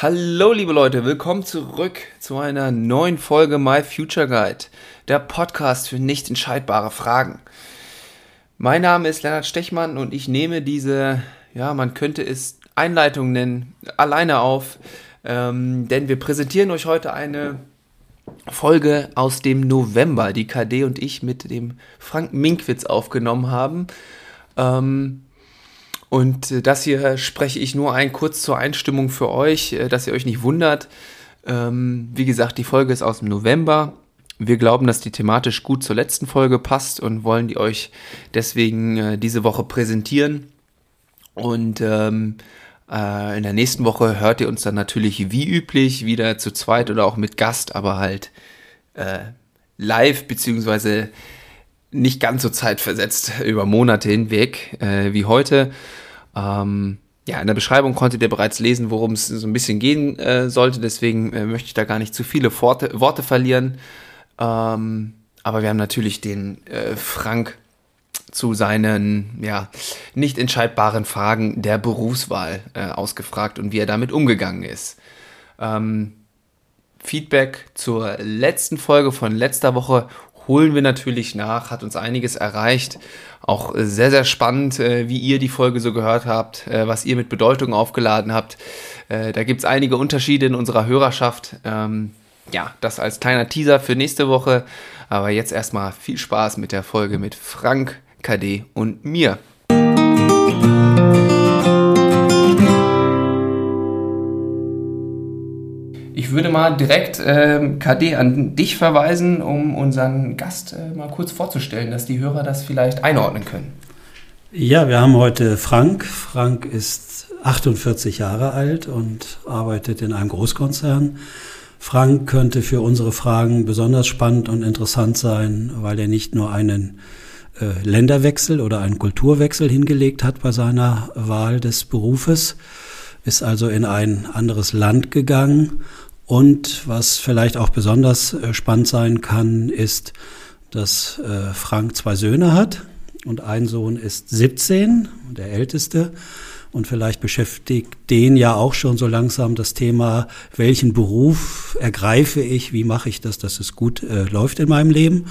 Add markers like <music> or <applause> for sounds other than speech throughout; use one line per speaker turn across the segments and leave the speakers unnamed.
Hallo liebe Leute, willkommen zurück zu einer neuen Folge My Future Guide, der Podcast für nicht entscheidbare Fragen. Mein Name ist Lennart Stechmann und ich nehme diese, ja, man könnte es Einleitung nennen, alleine auf, ähm, denn wir präsentieren euch heute eine Folge aus dem November, die KD und ich mit dem Frank Minkwitz aufgenommen haben. Ähm, und äh, das hier spreche ich nur ein kurz zur Einstimmung für euch, äh, dass ihr euch nicht wundert. Ähm, wie gesagt, die Folge ist aus dem November. Wir glauben, dass die thematisch gut zur letzten Folge passt und wollen die euch deswegen äh, diese Woche präsentieren. Und ähm, äh, in der nächsten Woche hört ihr uns dann natürlich wie üblich wieder zu zweit oder auch mit Gast, aber halt äh, live beziehungsweise nicht ganz so zeitversetzt über Monate hinweg äh, wie heute. Ähm, ja, in der Beschreibung konntet ihr bereits lesen, worum es so ein bisschen gehen äh, sollte. Deswegen äh, möchte ich da gar nicht zu viele Worte, Worte verlieren. Ähm, aber wir haben natürlich den äh, Frank zu seinen ja, nicht entscheidbaren Fragen der Berufswahl äh, ausgefragt und wie er damit umgegangen ist. Ähm, Feedback zur letzten Folge von letzter Woche holen wir natürlich nach, hat uns einiges erreicht. Auch sehr, sehr spannend, äh, wie ihr die Folge so gehört habt, äh, was ihr mit Bedeutung aufgeladen habt. Äh, da gibt es einige Unterschiede in unserer Hörerschaft. Ähm, ja, das als kleiner Teaser für nächste Woche. Aber jetzt erstmal viel Spaß mit der Folge mit Frank, KD und mir. Ich würde mal direkt äh, KD an dich verweisen, um unseren Gast äh, mal kurz vorzustellen, dass die Hörer das vielleicht einordnen können.
Ja, wir haben heute Frank. Frank ist 48 Jahre alt und arbeitet in einem Großkonzern. Frank könnte für unsere Fragen besonders spannend und interessant sein, weil er nicht nur einen äh, Länderwechsel oder einen Kulturwechsel hingelegt hat bei seiner Wahl des Berufes, ist also in ein anderes Land gegangen und was vielleicht auch besonders äh, spannend sein kann, ist, dass äh, Frank zwei Söhne hat und ein Sohn ist 17, der älteste. Und vielleicht beschäftigt den ja auch schon so langsam das Thema, welchen Beruf ergreife ich, wie mache ich das, dass es gut äh, läuft in meinem Leben.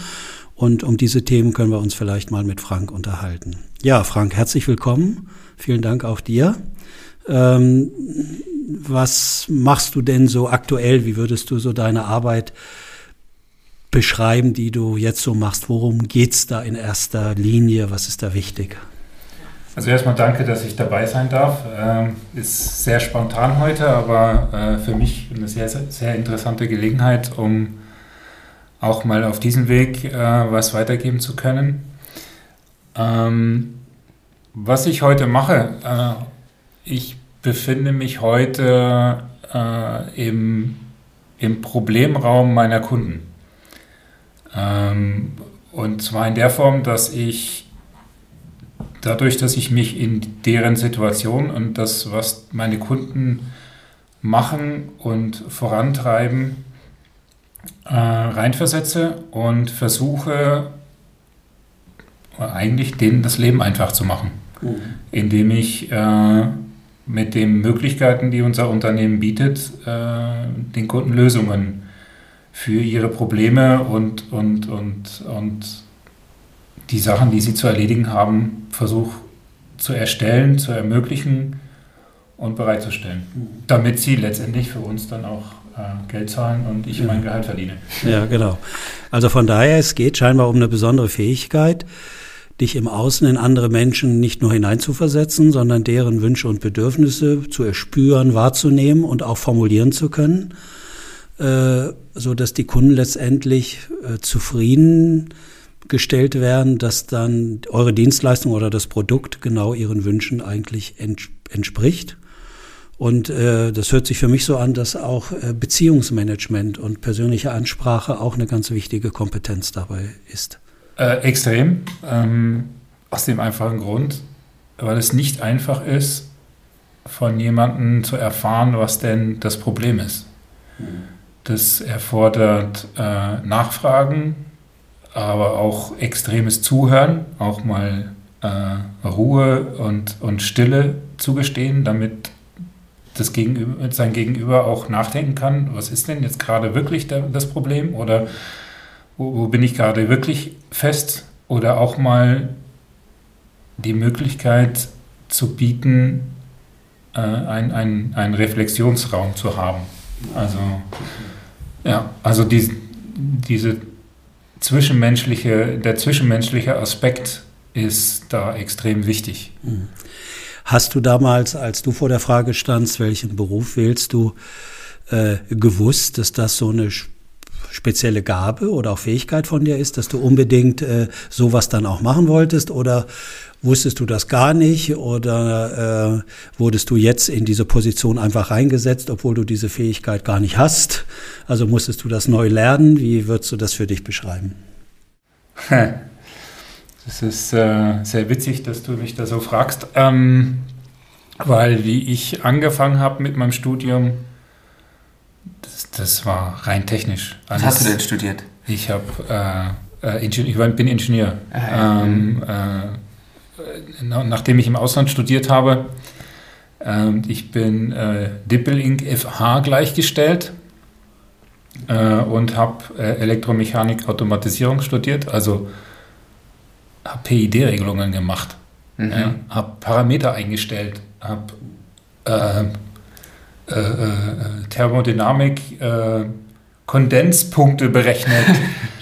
Und um diese Themen können wir uns vielleicht mal mit Frank unterhalten. Ja, Frank, herzlich willkommen. Vielen Dank auch dir. Ähm, was machst du denn so aktuell? Wie würdest du so deine Arbeit beschreiben, die du jetzt so machst? Worum geht es da in erster Linie? Was ist da wichtig?
Also erstmal danke, dass ich dabei sein darf. Ähm, ist sehr spontan heute, aber äh, für mich eine sehr, sehr interessante Gelegenheit, um auch mal auf diesem Weg äh, was weitergeben zu können. Ähm, was ich heute mache, äh, ich befinde mich heute äh, im, im Problemraum meiner Kunden. Ähm, und zwar in der Form, dass ich dadurch, dass ich mich in deren Situation und das, was meine Kunden machen und vorantreiben, äh, reinversetze und versuche eigentlich denen das Leben einfach zu machen, mhm. indem ich äh, mit den Möglichkeiten, die unser Unternehmen bietet, äh, den Kunden Lösungen für ihre Probleme und, und, und, und die Sachen, die sie zu erledigen haben, versucht zu erstellen, zu ermöglichen und bereitzustellen, mhm. damit sie letztendlich für uns dann auch äh, Geld zahlen und ich mein Gehalt verdiene.
Ja, genau. Also von daher, es geht scheinbar um eine besondere Fähigkeit, dich im Außen in andere Menschen nicht nur hineinzuversetzen, sondern deren Wünsche und Bedürfnisse zu erspüren, wahrzunehmen und auch formulieren zu können, äh, so dass die Kunden letztendlich äh, zufrieden gestellt werden, dass dann eure Dienstleistung oder das Produkt genau ihren Wünschen eigentlich entspricht. Und äh, das hört sich für mich so an, dass auch äh, Beziehungsmanagement und persönliche Ansprache auch eine ganz wichtige Kompetenz dabei ist.
Äh, extrem. Ähm, aus dem einfachen Grund, weil es nicht einfach ist, von jemandem zu erfahren, was denn das Problem ist. Das erfordert äh, Nachfragen, aber auch extremes Zuhören, auch mal äh, Ruhe und, und Stille zugestehen, damit das Gegenüber, sein Gegenüber auch nachdenken kann, was ist denn jetzt gerade wirklich das Problem oder wo, wo bin ich gerade wirklich fest oder auch mal die Möglichkeit zu bieten, äh, einen ein Reflexionsraum zu haben. Also, ja, also die, diese zwischenmenschliche, der zwischenmenschliche Aspekt ist da extrem wichtig. Mhm.
Hast du damals, als du vor der Frage standst, welchen Beruf wählst du, äh, gewusst, dass das so eine spezielle Gabe oder auch Fähigkeit von dir ist, dass du unbedingt äh, sowas dann auch machen wolltest? Oder wusstest du das gar nicht? Oder äh, wurdest du jetzt in diese Position einfach reingesetzt, obwohl du diese Fähigkeit gar nicht hast? Also musstest du das neu lernen? Wie würdest du das für dich beschreiben?
Das ist äh, sehr witzig, dass du mich da so fragst, ähm, weil wie ich angefangen habe mit meinem Studium, das, das war rein technisch.
Alles. Was hast du denn studiert?
Ich habe äh, äh ich bin Ingenieur. Ah, ähm, äh, nachdem ich im Ausland studiert habe, ähm, ich bin äh, Dippel-Inc. FH gleichgestellt äh, und habe äh, Elektromechanik Automatisierung studiert, also habe PID-Regelungen gemacht, mhm. habe Parameter eingestellt, habe äh, äh, äh, Thermodynamik, äh, Kondenspunkte berechnet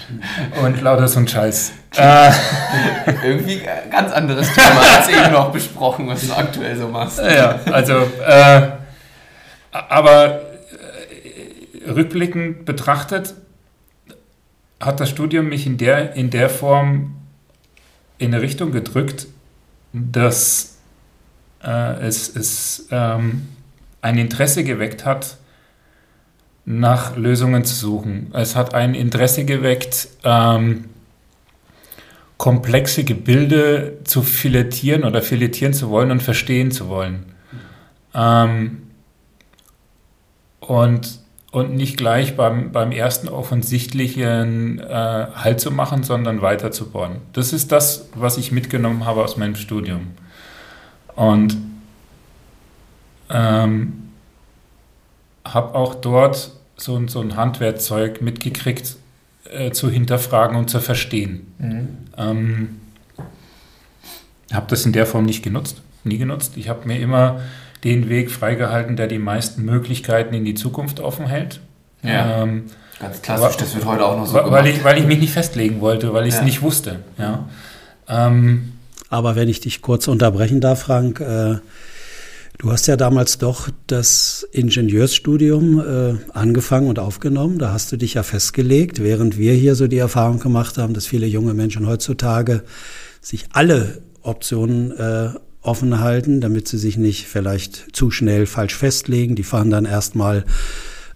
<laughs> und lauter so ein Scheiß.
Äh. <laughs> Irgendwie ein ganz anderes Thema als eben noch besprochen, was du aktuell so machst.
Ja, also, äh, aber rückblickend betrachtet hat das Studium mich in der, in der Form in eine Richtung gedrückt, dass äh, es, es ähm, ein Interesse geweckt hat, nach Lösungen zu suchen. Es hat ein Interesse geweckt, ähm, komplexe Gebilde zu filettieren oder filettieren zu wollen und verstehen zu wollen. Ähm, und und nicht gleich beim, beim ersten offensichtlichen äh, Halt zu machen, sondern weiter zu bohren. Das ist das, was ich mitgenommen habe aus meinem Studium. Und ähm, habe auch dort so, so ein Handwerkzeug mitgekriegt, äh, zu hinterfragen und zu verstehen. Mhm. Ähm, habe das in der Form nicht genutzt, nie genutzt. Ich habe mir immer den Weg freigehalten, der die meisten Möglichkeiten in die Zukunft offen hält.
Ja. Ähm, Ganz klassisch, das wird heute auch noch so
weil gemacht. Ich, weil ich mich nicht festlegen wollte, weil ich es ja. nicht wusste. Ja. Ähm,
Aber wenn ich dich kurz unterbrechen darf, Frank, äh, du hast ja damals doch das Ingenieursstudium äh, angefangen und aufgenommen. Da hast du dich ja festgelegt, während wir hier so die Erfahrung gemacht haben, dass viele junge Menschen heutzutage sich alle Optionen äh, offen halten, damit sie sich nicht vielleicht zu schnell falsch festlegen. Die fahren dann erstmal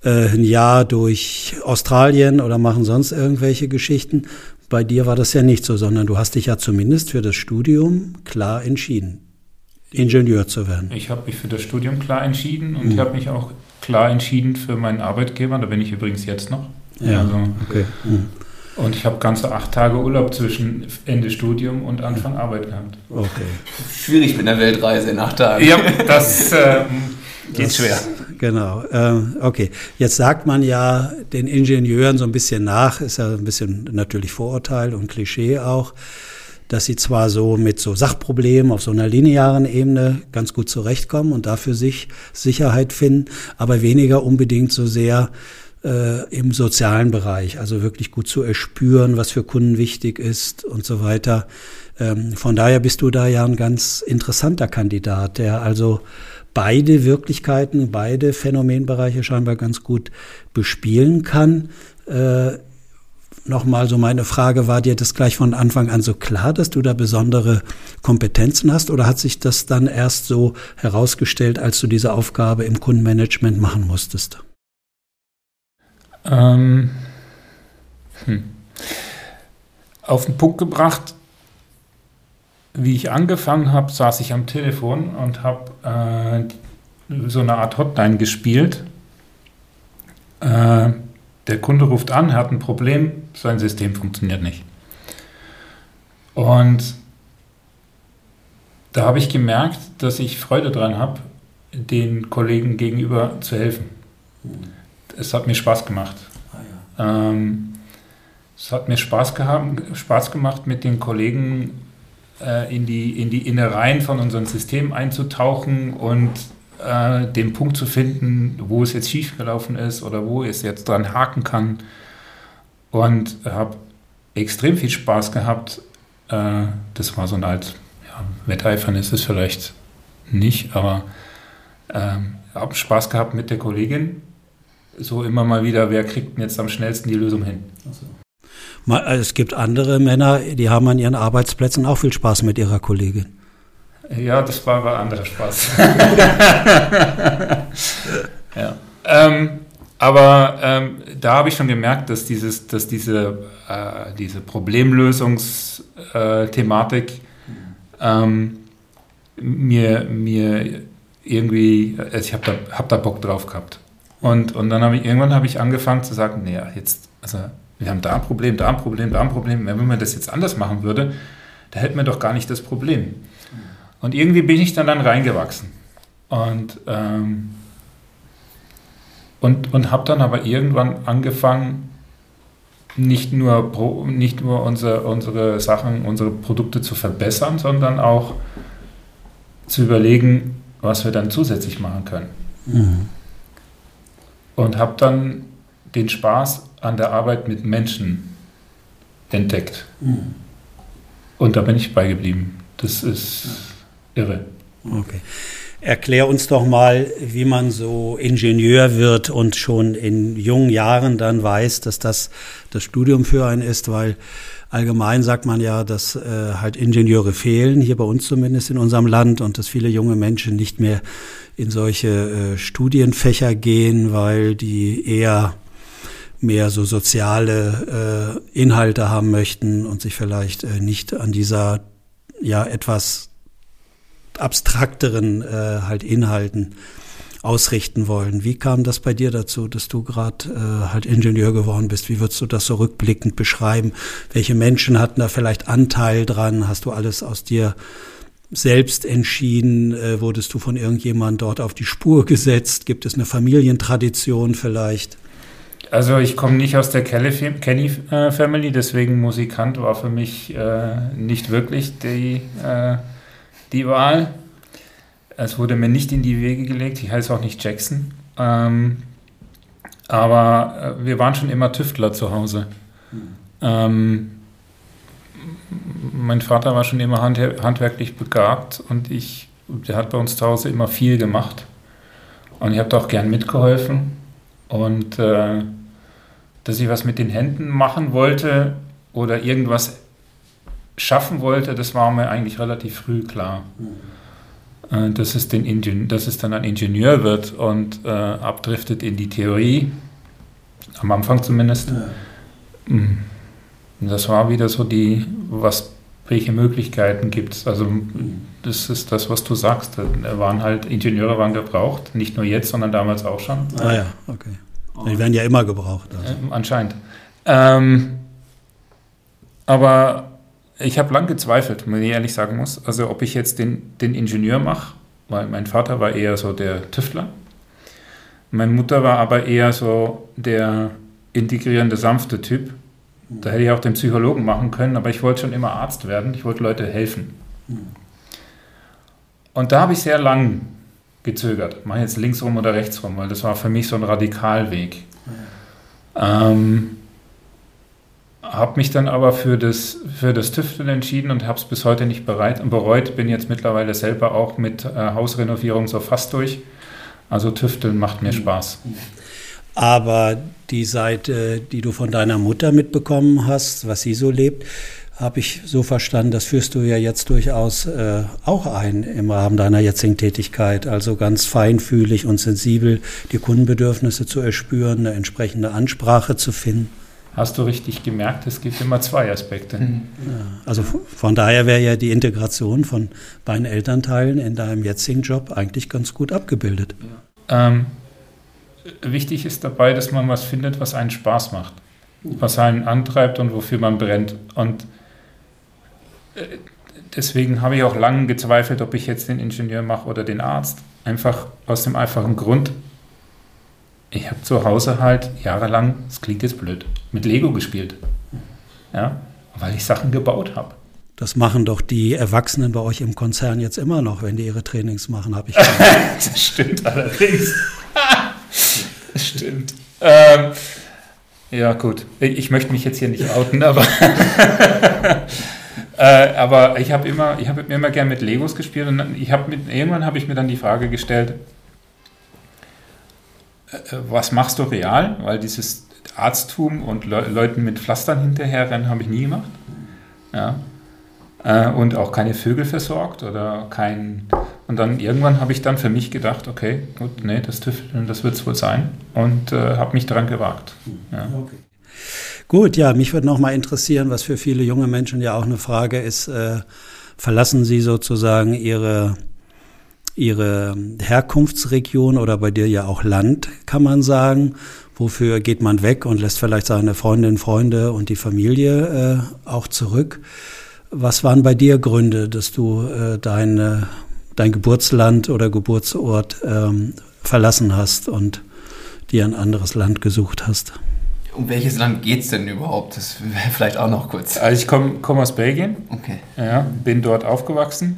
äh, ein Jahr durch Australien oder machen sonst irgendwelche Geschichten. Bei dir war das ja nicht so, sondern du hast dich ja zumindest für das Studium klar entschieden, Ingenieur zu werden.
Ich habe mich für das Studium klar entschieden und mhm. ich habe mich auch klar entschieden für meinen Arbeitgeber. Da bin ich übrigens jetzt noch.
Ja, also, okay. Mhm.
Und ich habe ganze acht Tage Urlaub zwischen Ende Studium und Anfang Arbeit gehabt.
Okay.
Schwierig mit einer Weltreise in acht Tagen.
Ja, das <laughs> äh, geht das, schwer.
Genau. Ähm, okay. Jetzt sagt man ja den Ingenieuren so ein bisschen nach, ist ja ein bisschen natürlich Vorurteil und Klischee auch, dass sie zwar so mit so Sachproblemen auf so einer linearen Ebene ganz gut zurechtkommen und dafür sich Sicherheit finden, aber weniger unbedingt so sehr äh, im sozialen Bereich, also wirklich gut zu erspüren, was für Kunden wichtig ist und so weiter. Ähm, von daher bist du da ja ein ganz interessanter Kandidat, der also beide Wirklichkeiten, beide Phänomenbereiche scheinbar ganz gut bespielen kann. Äh, Nochmal so meine Frage, war dir das gleich von Anfang an so klar, dass du da besondere Kompetenzen hast oder hat sich das dann erst so herausgestellt, als du diese Aufgabe im Kundenmanagement machen musstest?
Ähm, hm. Auf den Punkt gebracht, wie ich angefangen habe, saß ich am Telefon und habe äh, so eine Art Hotline gespielt. Äh, der Kunde ruft an, er hat ein Problem, sein System funktioniert nicht. Und da habe ich gemerkt, dass ich Freude dran habe, den Kollegen gegenüber zu helfen. Es hat mir Spaß gemacht. Ähm, es hat mir Spaß, gehabt, Spaß gemacht, mit den Kollegen äh, in, die, in die Innereien von unserem System einzutauchen und äh, den Punkt zu finden, wo es jetzt schiefgelaufen ist oder wo es jetzt dran haken kann. Und habe extrem viel Spaß gehabt. Äh, das war so ein alt ja, Wetteifern ist es vielleicht nicht, aber ähm, habe Spaß gehabt mit der Kollegin. So immer mal wieder, wer kriegt denn jetzt am schnellsten die Lösung hin? Also.
Es gibt andere Männer, die haben an ihren Arbeitsplätzen auch viel Spaß mit ihrer Kollegin.
Ja, das war aber anderer Spaß. <laughs> ja. Ähm, aber ähm, da habe ich schon gemerkt, dass, dieses, dass diese, äh, diese Problemlösungsthematik ähm, mir, mir irgendwie, also ich habe da, hab da Bock drauf gehabt. Und, und dann habe ich irgendwann habe ich angefangen zu sagen, naja, jetzt, also wir haben da ein Problem, da ein Problem, da ein Problem. Wenn man das jetzt anders machen würde, da hätten wir doch gar nicht das Problem. Und irgendwie bin ich dann, dann reingewachsen. Und, ähm, und, und habe dann aber irgendwann angefangen, nicht nur, nicht nur unsere, unsere Sachen, unsere Produkte zu verbessern, sondern auch zu überlegen, was wir dann zusätzlich machen können. Mhm. Und habe dann den Spaß an der Arbeit mit Menschen entdeckt. Mhm. Und da bin ich beigeblieben. Das ist irre.
Okay. Erklär uns doch mal, wie man so Ingenieur wird und schon in jungen Jahren dann weiß, dass das das Studium für einen ist, weil allgemein sagt man ja, dass äh, halt Ingenieure fehlen, hier bei uns zumindest in unserem Land und dass viele junge Menschen nicht mehr in solche äh, Studienfächer gehen, weil die eher mehr so soziale äh, Inhalte haben möchten und sich vielleicht äh, nicht an dieser ja etwas abstrakteren äh, halt Inhalten ausrichten wollen. Wie kam das bei dir dazu, dass du gerade äh, halt Ingenieur geworden bist? Wie würdest du das so rückblickend beschreiben? Welche Menschen hatten da vielleicht Anteil dran? Hast du alles aus dir selbst entschieden? Äh, wurdest du von irgendjemand dort auf die Spur gesetzt? Gibt es eine Familientradition vielleicht?
Also ich komme nicht aus der Kenny äh, Family, deswegen Musikant war für mich äh, nicht wirklich die, äh, die Wahl. Es wurde mir nicht in die Wege gelegt, ich heiße auch nicht Jackson. Ähm, aber äh, wir waren schon immer Tüftler zu Hause. Ähm, mein Vater war schon immer hand handwerklich begabt und ich, der hat bei uns zu Hause immer viel gemacht. Und ich habe da auch gern mitgeholfen. Und äh, dass ich was mit den Händen machen wollte oder irgendwas schaffen wollte, das war mir eigentlich relativ früh klar. Mhm. dass, es den Ingen dass es dann ein Ingenieur wird und äh, abdriftet in die Theorie, am Anfang zumindest. Ja. Mhm. Das war wieder so die, was, welche Möglichkeiten gibt es. Also mhm. das ist das, was du sagst. Da waren halt Ingenieure waren gebraucht, nicht nur jetzt, sondern damals auch schon.
Ah ja, okay. Die werden ja immer gebraucht.
Also. Ähm, anscheinend. Ähm, aber ich habe lang gezweifelt, wenn ich ehrlich sagen muss. Also ob ich jetzt den, den Ingenieur mache, weil mein Vater war eher so der Tüftler. Meine Mutter war aber eher so der integrierende, sanfte Typ. Da hätte ich auch den Psychologen machen können, aber ich wollte schon immer Arzt werden. Ich wollte Leute helfen. Und da habe ich sehr lang gezögert. Mache jetzt links rum oder rechts rum, weil das war für mich so ein Radikalweg. Ähm, habe mich dann aber für das, für das Tüfteln entschieden und habe es bis heute nicht bereit, bereut. Bin jetzt mittlerweile selber auch mit äh, Hausrenovierung so fast durch. Also Tüfteln macht mir Spaß.
Aber die Seite, die du von deiner Mutter mitbekommen hast, was sie so lebt, habe ich so verstanden, das führst du ja jetzt durchaus äh, auch ein im Rahmen deiner jetzigen Tätigkeit. Also ganz feinfühlig und sensibel die Kundenbedürfnisse zu erspüren, eine entsprechende Ansprache zu finden.
Hast du richtig gemerkt, es gibt immer zwei Aspekte. Mhm.
Also von daher wäre ja die Integration von beiden Elternteilen in deinem jetzigen Job eigentlich ganz gut abgebildet.
Ähm, wichtig ist dabei, dass man was findet, was einen Spaß macht, was einen antreibt und wofür man brennt. Und deswegen habe ich auch lange gezweifelt, ob ich jetzt den Ingenieur mache oder den Arzt. Einfach aus dem einfachen Grund, ich habe zu Hause halt jahrelang, das klingt jetzt blöd, mit Lego gespielt. Ja, weil ich Sachen gebaut habe.
Das machen doch die Erwachsenen bei euch im Konzern jetzt immer noch, wenn die ihre Trainings machen, habe ich <laughs>
Das stimmt allerdings. <laughs> das stimmt. Ähm, ja, gut. Ich möchte mich jetzt hier nicht outen, aber, <laughs> äh, aber ich habe immer, ich habe immer gern mit Legos gespielt und ich habe mit, irgendwann habe ich mir dann die Frage gestellt, äh, was machst du real? Weil dieses Arzttum und Le Leuten mit Pflastern hinterherrennen habe ich nie gemacht. Ja. Äh, und auch keine Vögel versorgt oder kein. Und dann irgendwann habe ich dann für mich gedacht, okay, gut, nee, das Tüfteln, das wird es wohl sein und äh, habe mich daran gewagt. Ja. Okay.
Gut, ja, mich würde noch mal interessieren, was für viele junge Menschen ja auch eine Frage ist, äh, verlassen sie sozusagen ihre ihre Herkunftsregion oder bei dir ja auch Land, kann man sagen. Wofür geht man weg und lässt vielleicht seine Freundinnen, Freunde und die Familie äh, auch zurück? Was waren bei dir Gründe, dass du äh, deine, dein Geburtsland oder Geburtsort ähm, verlassen hast und dir ein anderes Land gesucht hast?
Um welches Land geht es denn überhaupt? Das wäre vielleicht auch noch kurz.
Also ich komme komm aus Belgien.
Okay.
Ja, bin dort aufgewachsen.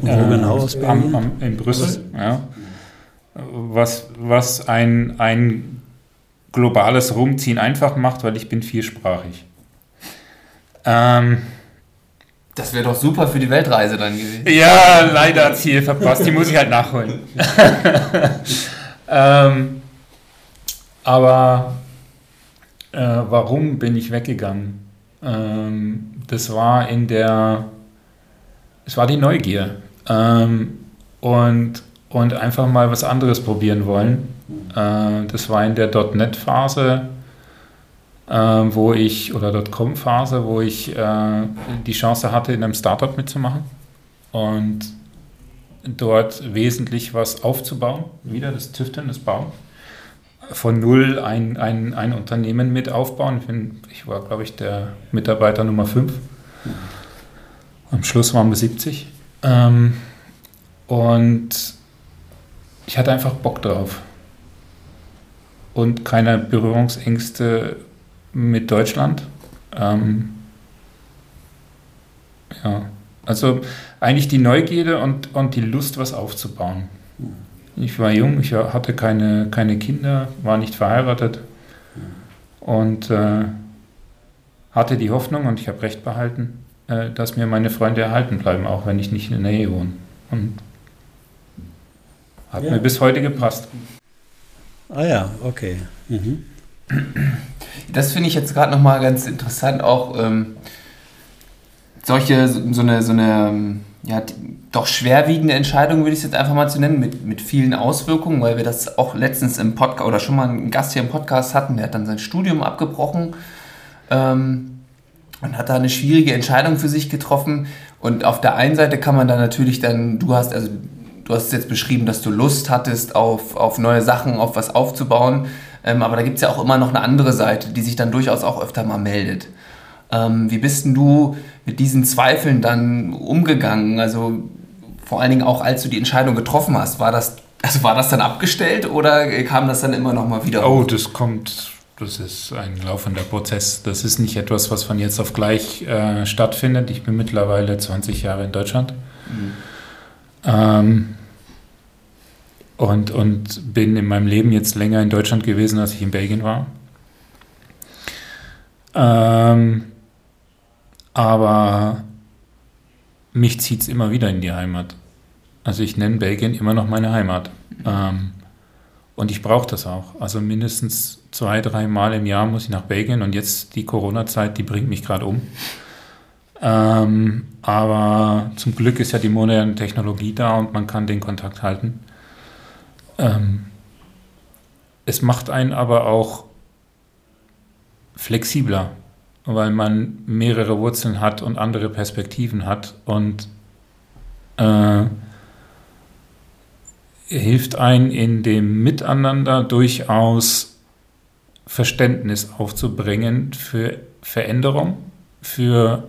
Wo äh, genau aus
Belgien? Am, am, in Brüssel, ja. Was, was ein, ein globales Rumziehen einfach macht, weil ich bin viersprachig.
Ähm, das wäre doch super für die Weltreise dann gewesen.
Ja, leider Ziel verpasst. Die muss ich halt nachholen. <laughs> ähm, aber äh, warum bin ich weggegangen? Ähm, das war in der, es war die Neugier ähm, und, und einfach mal was anderes probieren wollen. Äh, das war in der .NET-Phase äh, wo ich, oder .com-Phase, wo ich äh, die Chance hatte, in einem Startup mitzumachen und dort wesentlich was aufzubauen, wieder das Tüfteln, das Bauen. Von null ein, ein, ein Unternehmen mit aufbauen. Ich, bin, ich war, glaube ich, der Mitarbeiter Nummer 5. Am Schluss waren wir 70. Ähm, und ich hatte einfach Bock drauf. Und keine Berührungsängste mit Deutschland. Ähm, ja, also eigentlich die Neugierde und, und die Lust, was aufzubauen. Ich war jung, ich hatte keine, keine Kinder, war nicht verheiratet und äh, hatte die Hoffnung, und ich habe recht behalten, äh, dass mir meine Freunde erhalten bleiben, auch wenn ich nicht in der Nähe wohne. Und hat ja. mir bis heute gepasst.
Ah ja, okay. Mhm.
Das finde ich jetzt gerade nochmal ganz interessant, auch ähm, solche, so eine, so eine ähm, ja, doch schwerwiegende Entscheidung, würde ich es jetzt einfach mal zu nennen, mit, mit vielen Auswirkungen, weil wir das auch letztens im Podcast oder schon mal einen Gast hier im Podcast hatten, der hat dann sein Studium abgebrochen ähm, und hat da eine schwierige Entscheidung für sich getroffen. Und auf der einen Seite kann man dann natürlich dann, du hast, also du hast jetzt beschrieben, dass du Lust hattest, auf, auf neue Sachen, auf was aufzubauen. Ähm, aber da gibt es ja auch immer noch eine andere Seite, die sich dann durchaus auch öfter mal meldet. Ähm, wie bist denn du mit diesen Zweifeln dann umgegangen? Also vor allen Dingen auch, als du die Entscheidung getroffen hast, war das, also war das dann abgestellt oder kam das dann immer noch mal wieder?
Oh, das kommt, das ist ein laufender Prozess. Das ist nicht etwas, was von jetzt auf gleich äh, stattfindet. Ich bin mittlerweile 20 Jahre in Deutschland. Mhm. Ähm, und, und bin in meinem Leben jetzt länger in Deutschland gewesen, als ich in Belgien war. Ähm, aber mich zieht es immer wieder in die Heimat. Also ich nenne Belgien immer noch meine Heimat. Ähm, und ich brauche das auch. Also mindestens zwei, drei Mal im Jahr muss ich nach Belgien. Und jetzt die Corona-Zeit, die bringt mich gerade um. Ähm, aber zum Glück ist ja die moderne Technologie da und man kann den Kontakt halten. Ähm, es macht einen aber auch flexibler, weil man mehrere Wurzeln hat und andere Perspektiven hat und äh, hilft ein in dem Miteinander durchaus Verständnis aufzubringen für Veränderung, für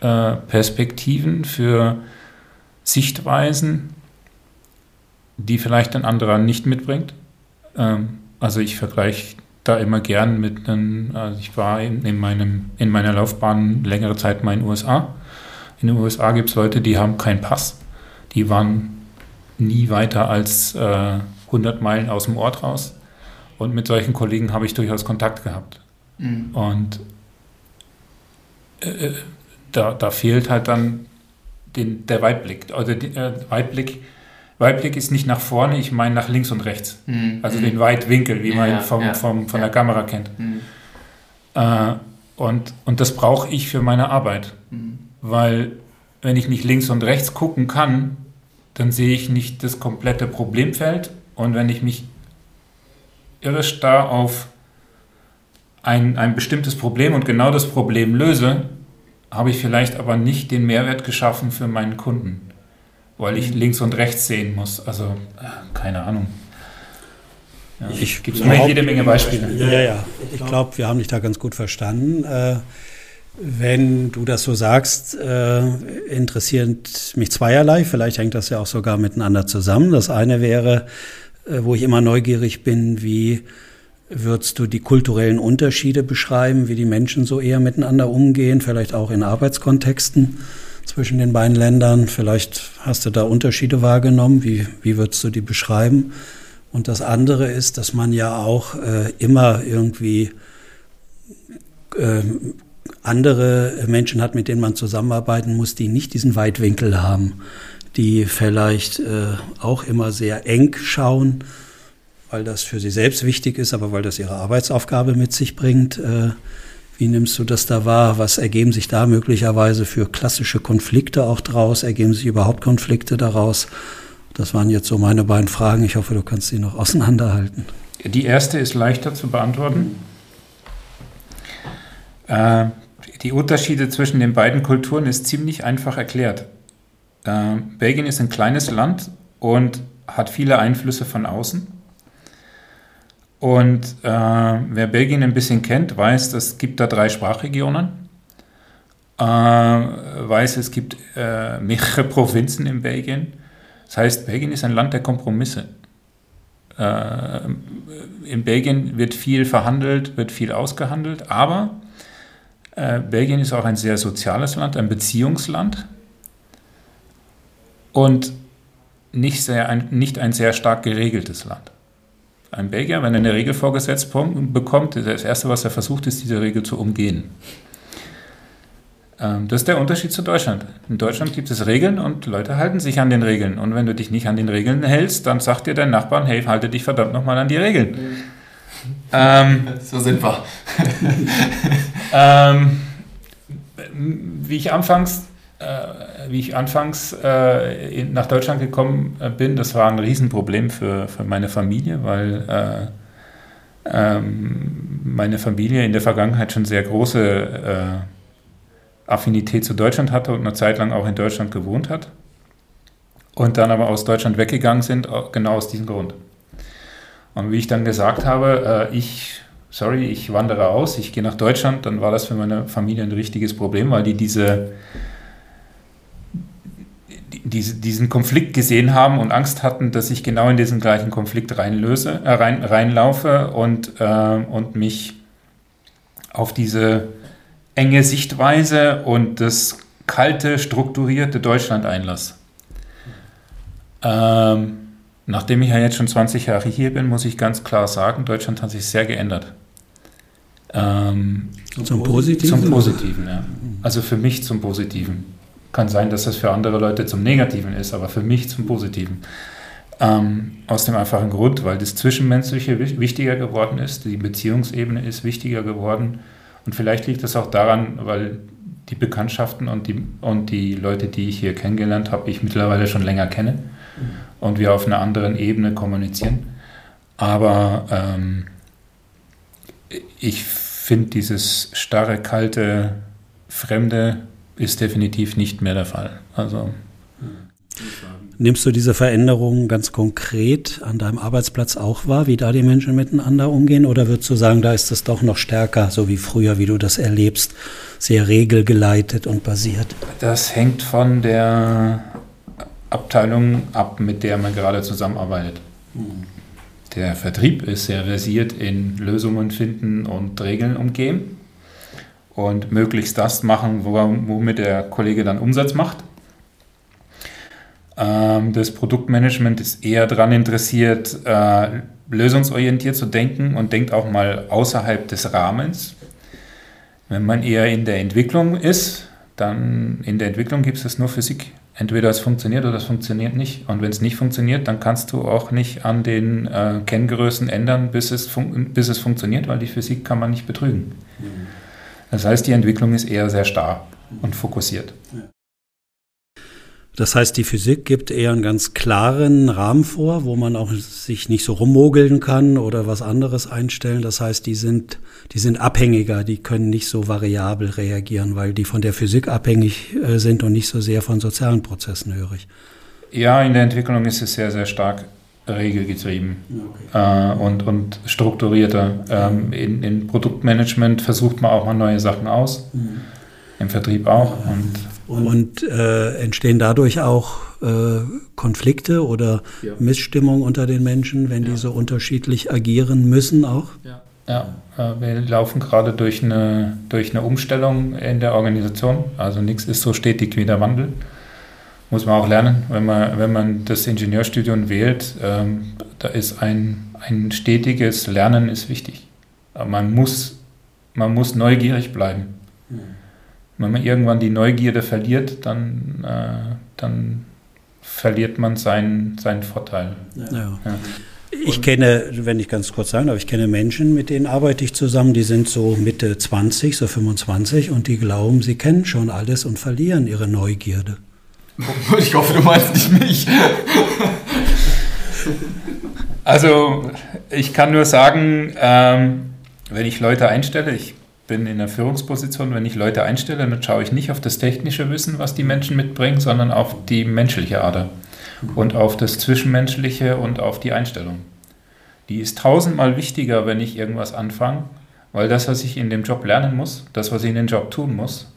äh, Perspektiven, für Sichtweisen die vielleicht ein anderer nicht mitbringt. Ähm, also ich vergleiche da immer gern mit einem, also ich war in, in, meinem, in meiner Laufbahn längere Zeit mal in den USA. In den USA gibt es Leute, die haben keinen Pass. Die waren nie weiter als äh, 100 Meilen aus dem Ort raus. Und mit solchen Kollegen habe ich durchaus Kontakt gehabt. Mhm. Und äh, äh, da, da fehlt halt dann den, der Weitblick. Also äh, Weitblick, Weitblick ist nicht nach vorne, ich meine nach links und rechts. Mhm. Also den Weitwinkel, wie ja, man ihn vom, ja, vom, von ja. der Kamera kennt. Mhm. Äh, und, und das brauche ich für meine Arbeit. Mhm. Weil wenn ich nicht links und rechts gucken kann, dann sehe ich nicht das komplette Problemfeld. Und wenn ich mich irre starr auf ein, ein bestimmtes Problem und genau das Problem löse, habe ich vielleicht aber nicht den Mehrwert geschaffen für meinen Kunden, weil ich mhm. links und rechts sehen muss. Also, äh, keine Ahnung.
Ja, ich gibt glaub, jede Menge Beispiele. Ja, ja. Ich glaube, wir haben dich da ganz gut verstanden. Äh, wenn du das so sagst, äh, interessiert mich zweierlei. Vielleicht hängt das ja auch sogar miteinander zusammen. Das eine wäre, äh, wo ich immer neugierig bin, wie würdest du die kulturellen Unterschiede beschreiben, wie die Menschen so eher miteinander umgehen, vielleicht auch in Arbeitskontexten zwischen den beiden Ländern? Vielleicht hast du da Unterschiede wahrgenommen. Wie, wie würdest du die beschreiben? Und das andere ist, dass man ja auch äh, immer irgendwie äh, andere Menschen hat, mit denen man zusammenarbeiten muss, die nicht diesen Weitwinkel haben, die vielleicht äh, auch immer sehr eng schauen, weil das für sie selbst wichtig ist, aber weil das ihre Arbeitsaufgabe mit sich bringt. Äh, wie nimmst du das da wahr? Was ergeben sich da möglicherweise für klassische Konflikte auch draus? Ergeben sich überhaupt Konflikte daraus? Das waren jetzt so meine beiden Fragen. Ich hoffe, du kannst sie noch auseinanderhalten.
Die erste ist leichter zu beantworten. Äh, die Unterschiede zwischen den beiden Kulturen ist ziemlich einfach erklärt. Äh, Belgien ist ein kleines Land und hat viele Einflüsse von außen. Und äh, wer Belgien ein bisschen kennt, weiß, es gibt da drei Sprachregionen. Äh, weiß, es gibt äh, mehrere <laughs> Provinzen in Belgien. Das heißt, Belgien ist ein Land der Kompromisse. Äh, in Belgien wird viel verhandelt, wird viel ausgehandelt, aber äh, Belgien ist auch ein sehr soziales Land, ein Beziehungsland und nicht, sehr, ein, nicht ein sehr stark geregeltes Land. Ein Belgier, wenn er eine Regel vorgesetzt bekommt, das Erste, was er versucht, ist, diese Regel zu umgehen. Ähm, das ist der Unterschied zu Deutschland. In Deutschland gibt es Regeln und Leute halten sich an den Regeln. Und wenn du dich nicht an den Regeln hältst, dann sagt dir dein Nachbarn, hey, halte dich verdammt nochmal an die Regeln. Mhm.
Ähm, <laughs> so sind wir. <laughs>
ähm, wie ich anfangs, wie ich anfangs äh, in, nach Deutschland gekommen äh, bin, das war ein Riesenproblem für, für meine Familie, weil äh, ähm, meine Familie in der Vergangenheit schon sehr große äh, Affinität zu Deutschland hatte und eine Zeit lang auch in Deutschland gewohnt hat. Und dann aber aus Deutschland weggegangen sind, genau aus diesem Grund. Und wie ich dann gesagt habe, äh, ich, sorry, ich wandere aus, ich gehe nach Deutschland, dann war das für meine Familie ein richtiges Problem, weil die diese, diese, diesen Konflikt gesehen haben und Angst hatten, dass ich genau in diesen gleichen Konflikt reinlöse, äh, rein, reinlaufe und, äh, und mich auf diese enge Sichtweise und das kalte, strukturierte Deutschland einlasse. Ähm, Nachdem ich ja jetzt schon 20 Jahre hier bin, muss ich ganz klar sagen, Deutschland hat sich sehr geändert.
Ähm, zum Positiven?
Zum Positiven, ja. Also für mich zum Positiven. Kann sein, dass das für andere Leute zum Negativen ist, aber für mich zum Positiven. Ähm, aus dem einfachen Grund, weil das Zwischenmenschliche wichtiger geworden ist, die Beziehungsebene ist wichtiger geworden. Und vielleicht liegt das auch daran, weil die Bekanntschaften und die, und die Leute, die ich hier kennengelernt habe, ich mittlerweile schon länger kenne und wir auf einer anderen Ebene kommunizieren. Aber ähm, ich finde, dieses starre, kalte, fremde ist definitiv nicht mehr der Fall. Also.
Nimmst du diese Veränderungen ganz konkret an deinem Arbeitsplatz auch wahr, wie da die Menschen miteinander umgehen? Oder würdest du sagen, da ist es doch noch stärker, so wie früher, wie du das erlebst, sehr regelgeleitet und basiert?
Das hängt von der Abteilung ab, mit der man gerade zusammenarbeitet. Mhm. Der Vertrieb ist sehr versiert in Lösungen finden und Regeln umgehen und möglichst das machen, womit der Kollege dann Umsatz macht. Ähm, das Produktmanagement ist eher daran interessiert, äh, lösungsorientiert zu denken und denkt auch mal außerhalb des Rahmens. Wenn man eher in der Entwicklung ist, dann in der Entwicklung gibt es nur Physik. Entweder es funktioniert oder es funktioniert nicht. Und wenn es nicht funktioniert, dann kannst du auch nicht an den äh, Kenngrößen ändern, bis es, bis es funktioniert, weil die Physik kann man nicht betrügen. Mhm. Das heißt, die Entwicklung ist eher sehr starr und fokussiert.
Das heißt, die Physik gibt eher einen ganz klaren Rahmen vor, wo man auch sich nicht so rummogeln kann oder was anderes einstellen. Das heißt, die sind, die sind abhängiger, die können nicht so variabel reagieren, weil die von der Physik abhängig äh, sind und nicht so sehr von sozialen Prozessen, höre ich.
Ja, in der Entwicklung ist es sehr, sehr stark regelgetrieben okay. äh, und, und strukturierter. Ähm, in, in, Produktmanagement versucht man auch mal neue Sachen aus, mhm. im Vertrieb auch.
Und, und äh, entstehen dadurch auch äh, Konflikte oder ja. Missstimmung unter den Menschen, wenn ja. die so unterschiedlich agieren müssen auch?
Ja. Ja, äh, wir laufen gerade durch eine, durch eine Umstellung in der Organisation. Also nichts ist so stetig wie der Wandel muss man auch lernen, wenn man, wenn man das Ingenieurstudium wählt. Ähm, da ist ein, ein stetiges Lernen ist wichtig. Aber man muss, man muss neugierig bleiben. Mhm. Wenn man irgendwann die Neugierde verliert, dann, äh, dann verliert man seinen, seinen Vorteil.
Ja. Ja. Ich kenne, wenn ich ganz kurz sagen darf, ich kenne Menschen, mit denen arbeite ich zusammen, die sind so Mitte 20, so 25 und die glauben, sie kennen schon alles und verlieren ihre Neugierde. <laughs>
Ich hoffe, du meinst nicht mich.
Also, ich kann nur sagen, ähm, wenn ich Leute einstelle, ich bin in der Führungsposition, wenn ich Leute einstelle, dann schaue ich nicht auf das technische Wissen, was die Menschen mitbringen, sondern auf die menschliche Ader und auf das Zwischenmenschliche und auf die Einstellung. Die ist tausendmal wichtiger, wenn ich irgendwas anfange, weil das, was ich in dem Job lernen muss, das, was ich in dem Job tun muss,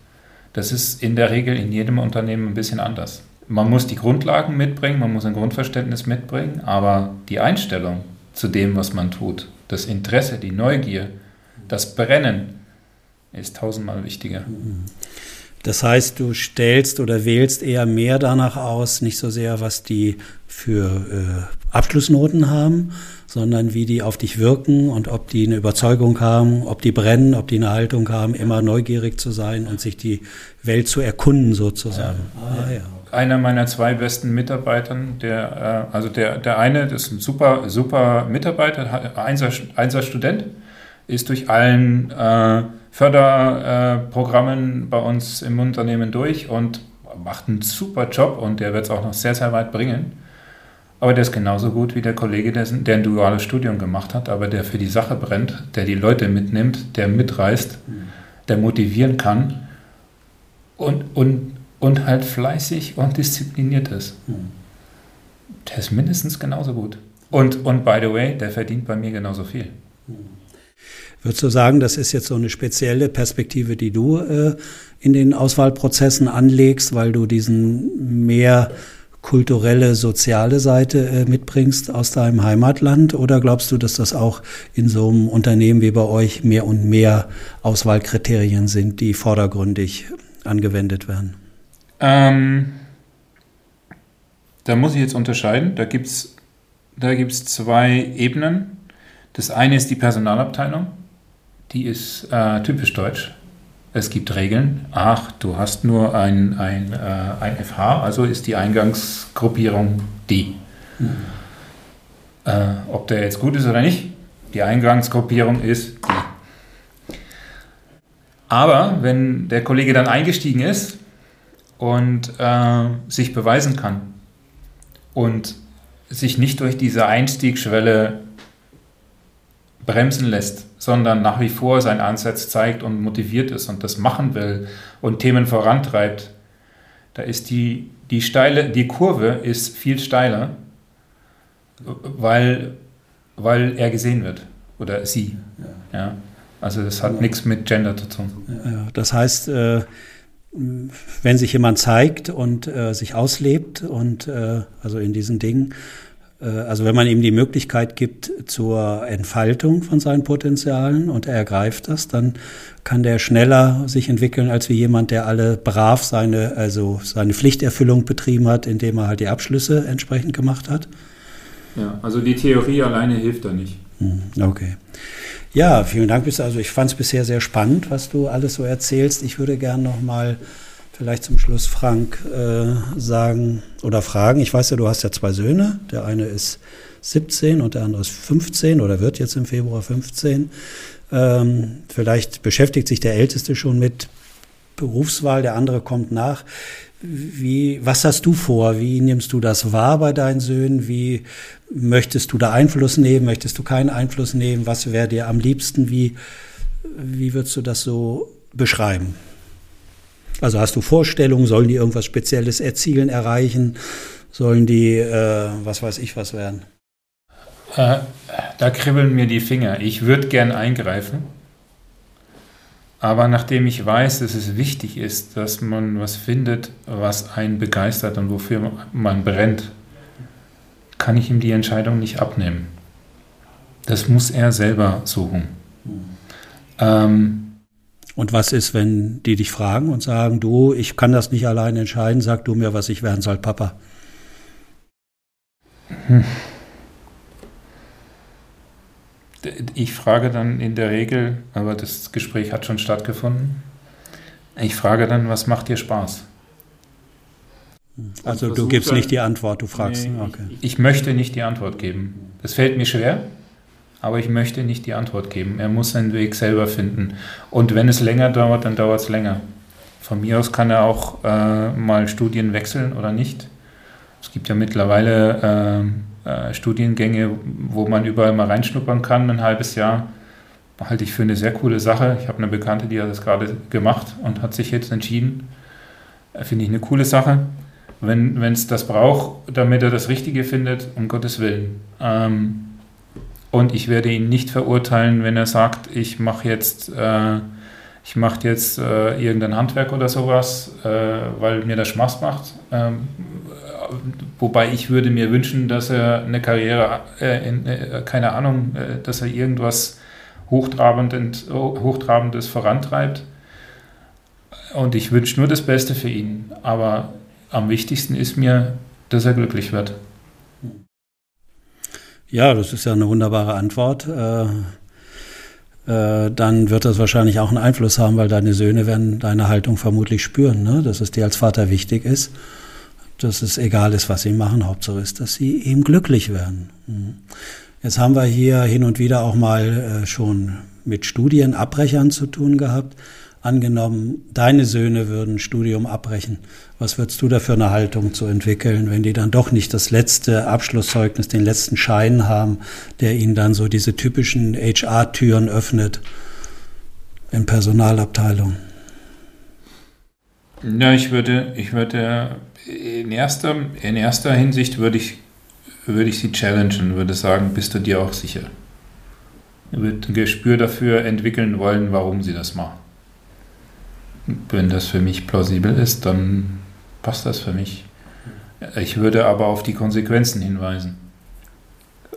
das ist in der Regel in jedem Unternehmen ein bisschen anders. Man muss die Grundlagen mitbringen, man muss ein Grundverständnis mitbringen, aber die Einstellung zu dem, was man tut, das Interesse, die Neugier, das Brennen ist tausendmal wichtiger.
Das heißt, du stellst oder wählst eher mehr danach aus, nicht so sehr, was die für äh, Abschlussnoten haben, sondern wie die auf dich wirken und ob die eine Überzeugung haben, ob die brennen, ob die eine Haltung haben, immer neugierig zu sein und sich die Welt zu erkunden sozusagen. Ja.
Ah, ja. Einer meiner zwei besten Mitarbeitern, der, äh, also der, der eine, das ist ein super, super Mitarbeiter, Einser, Einser Student, ist durch allen äh, Förderprogrammen äh, bei uns im Unternehmen durch und macht einen super Job und der wird es auch noch sehr, sehr weit bringen. Aber der ist genauso gut wie der Kollege, der, der ein duales Studium gemacht hat, aber der für die Sache brennt, der die Leute mitnimmt, der mitreißt, der motivieren kann und, und, und halt fleißig und diszipliniert ist. Der ist mindestens genauso gut. Und, und by the way, der verdient bei mir genauso viel.
Würdest du sagen, das ist jetzt so eine spezielle Perspektive, die du äh, in den Auswahlprozessen anlegst, weil du diesen mehr kulturelle, soziale Seite äh, mitbringst aus deinem Heimatland? Oder glaubst du, dass das auch in so einem Unternehmen wie bei euch mehr und mehr Auswahlkriterien sind, die vordergründig angewendet werden?
Ähm, da muss ich jetzt unterscheiden. Da gibt es da gibt's zwei Ebenen. Das eine ist die Personalabteilung. Die ist äh, typisch deutsch. Es gibt Regeln. Ach, du hast nur ein, ein, äh, ein FH, also ist die Eingangsgruppierung die. Mhm. Äh, ob der jetzt gut ist oder nicht, die Eingangsgruppierung ist die. Aber wenn der Kollege dann eingestiegen ist und äh, sich beweisen kann und sich nicht durch diese Einstiegsschwelle bremsen lässt, sondern nach wie vor seinen Ansatz zeigt und motiviert ist und das machen will und Themen vorantreibt, da ist die, die steile, die Kurve ist viel steiler, weil, weil er gesehen wird oder sie. Ja. ja. Also das hat ja. nichts mit Gender zu tun.
Ja, das heißt, äh, wenn sich jemand zeigt und äh, sich auslebt und äh, also in diesen Dingen, also wenn man ihm die Möglichkeit gibt zur Entfaltung von seinen Potenzialen und er ergreift das, dann kann der schneller sich entwickeln als wie jemand, der alle brav seine, also seine Pflichterfüllung betrieben hat, indem er halt die Abschlüsse entsprechend gemacht hat.
Ja, also die Theorie alleine hilft da nicht.
Hm, okay. Ja, vielen Dank. Also ich fand es bisher sehr spannend, was du alles so erzählst. Ich würde gerne noch mal vielleicht zum Schluss Frank äh, sagen oder fragen. Ich weiß ja, du hast ja zwei Söhne. Der eine ist 17 und der andere ist 15 oder wird jetzt im Februar 15. Ähm, vielleicht beschäftigt sich der Älteste schon mit Berufswahl, der andere kommt nach. Wie, was hast du vor? Wie nimmst du das wahr bei deinen Söhnen? Wie möchtest du da Einfluss nehmen? Möchtest du keinen Einfluss nehmen? Was wäre dir am liebsten? Wie, wie würdest du das so beschreiben? Also hast du Vorstellungen? Sollen die irgendwas Spezielles erzielen, erreichen? Sollen die, äh, was weiß ich, was werden?
Äh, da kribbeln mir die Finger. Ich würde gern eingreifen aber nachdem ich weiß, dass es wichtig ist, dass man was findet, was einen begeistert und wofür man brennt, kann ich ihm die Entscheidung nicht abnehmen. Das muss er selber suchen.
Ähm, und was ist, wenn die dich fragen und sagen, du, ich kann das nicht allein entscheiden, sag du mir, was ich werden soll, Papa? Hm.
Ich frage dann in der Regel, aber das Gespräch hat schon stattgefunden, ich frage dann, was macht dir Spaß?
Also du gibst dann, nicht die Antwort, du fragst. Nee,
okay. ich, ich, möchte nicht die Antwort geben. Das fällt mir schwer, aber ich möchte nicht die Antwort geben. Er muss seinen Weg selber finden. Und wenn es länger dauert, dann dauert es länger. Von mir aus kann er auch äh, mal Studien wechseln oder nicht. Es gibt ja mittlerweile äh, äh, Studiengänge, wo man überall mal reinschnuppern kann, ein halbes Jahr. Halte ich für eine sehr coole Sache. Ich habe eine Bekannte, die hat das gerade gemacht und hat sich jetzt entschieden. Äh, finde ich eine coole Sache. Wenn es das braucht, damit er das Richtige findet, um Gottes Willen. Ähm, und ich werde ihn nicht verurteilen, wenn er sagt, ich mache jetzt, äh, ich mache jetzt äh, irgendein Handwerk oder sowas, äh, weil mir das Spaß macht. Ähm, wobei ich würde mir wünschen, dass er eine Karriere, äh, in, äh, keine Ahnung, äh, dass er irgendwas Hochtrabend, Hochtrabendes vorantreibt. Und ich wünsche nur das Beste für ihn. Aber am wichtigsten ist mir, dass er glücklich wird.
Ja, das ist ja eine wunderbare Antwort. Äh, äh, dann wird das wahrscheinlich auch einen Einfluss haben, weil deine Söhne werden deine Haltung vermutlich spüren, ne? dass es dir als Vater wichtig ist dass es egal ist, was sie machen. Hauptsache ist, dass sie eben glücklich werden. Mhm. Jetzt haben wir hier hin und wieder auch mal äh, schon mit Studienabbrechern zu tun gehabt. Angenommen, deine Söhne würden Studium abbrechen. Was würdest du da für eine Haltung zu entwickeln, wenn die dann doch nicht das letzte Abschlusszeugnis, den letzten Schein haben, der ihnen dann so diese typischen HR-Türen öffnet in Personalabteilung?
Ja, ich würde, ich würde in erster, in erster Hinsicht würde ich, würde ich sie challengen, würde sagen, bist du dir auch sicher? Ich würde ein Gespür dafür entwickeln wollen, warum sie das machen. Wenn das für mich plausibel ist, dann passt das für mich. Ich würde aber auf die Konsequenzen hinweisen.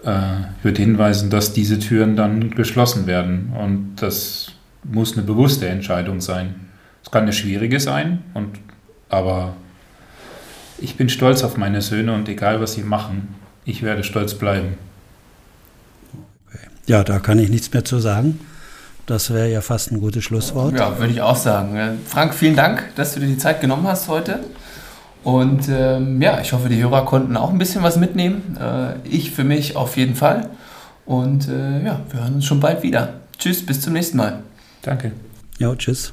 Äh, ich würde hinweisen, dass diese Türen dann geschlossen werden und das muss eine bewusste Entscheidung sein. Es kann eine schwierige sein, und, aber ich bin stolz auf meine Söhne und egal was sie machen, ich werde stolz bleiben.
Ja, da kann ich nichts mehr zu sagen. Das wäre ja fast ein gutes Schlusswort.
Ja, würde ich auch sagen. Frank, vielen Dank, dass du dir die Zeit genommen hast heute. Und ähm, ja, ich hoffe, die Hörer konnten auch ein bisschen was mitnehmen. Äh, ich für mich auf jeden Fall. Und äh, ja, wir hören uns schon bald wieder. Tschüss, bis zum nächsten Mal.
Danke.
Ja, tschüss.